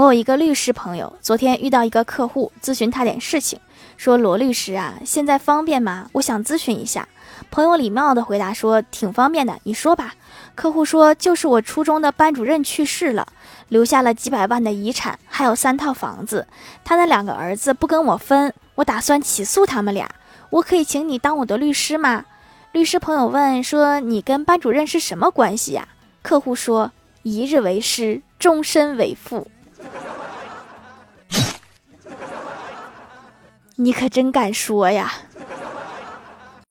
我有一个律师朋友，昨天遇到一个客户咨询他点事情，说罗律师啊，现在方便吗？我想咨询一下。朋友礼貌的回答说挺方便的，你说吧。客户说就是我初中的班主任去世了，留下了几百万的遗产，还有三套房子，他的两个儿子不跟我分，我打算起诉他们俩。我可以请你当我的律师吗？律师朋友问说你跟班主任是什么关系呀？客户说一日为师，终身为父。你可真敢说呀！